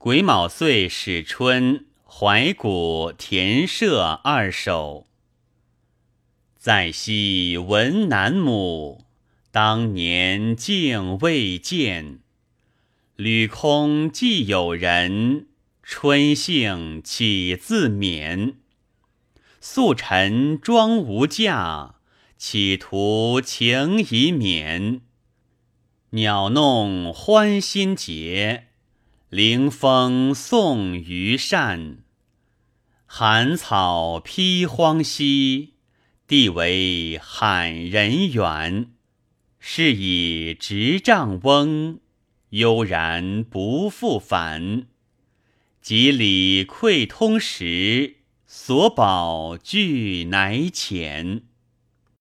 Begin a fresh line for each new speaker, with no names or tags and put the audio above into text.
癸卯岁始春，怀古田舍二首。在昔闻南亩，当年竟未见。履空既有人，春兴岂自勉？素尘妆无价，企图情已免。鸟弄欢心结，凌风送余扇。寒草披荒兮。地为罕人远，是以执杖翁，悠然不复返。及礼溃通时，所保俱乃浅。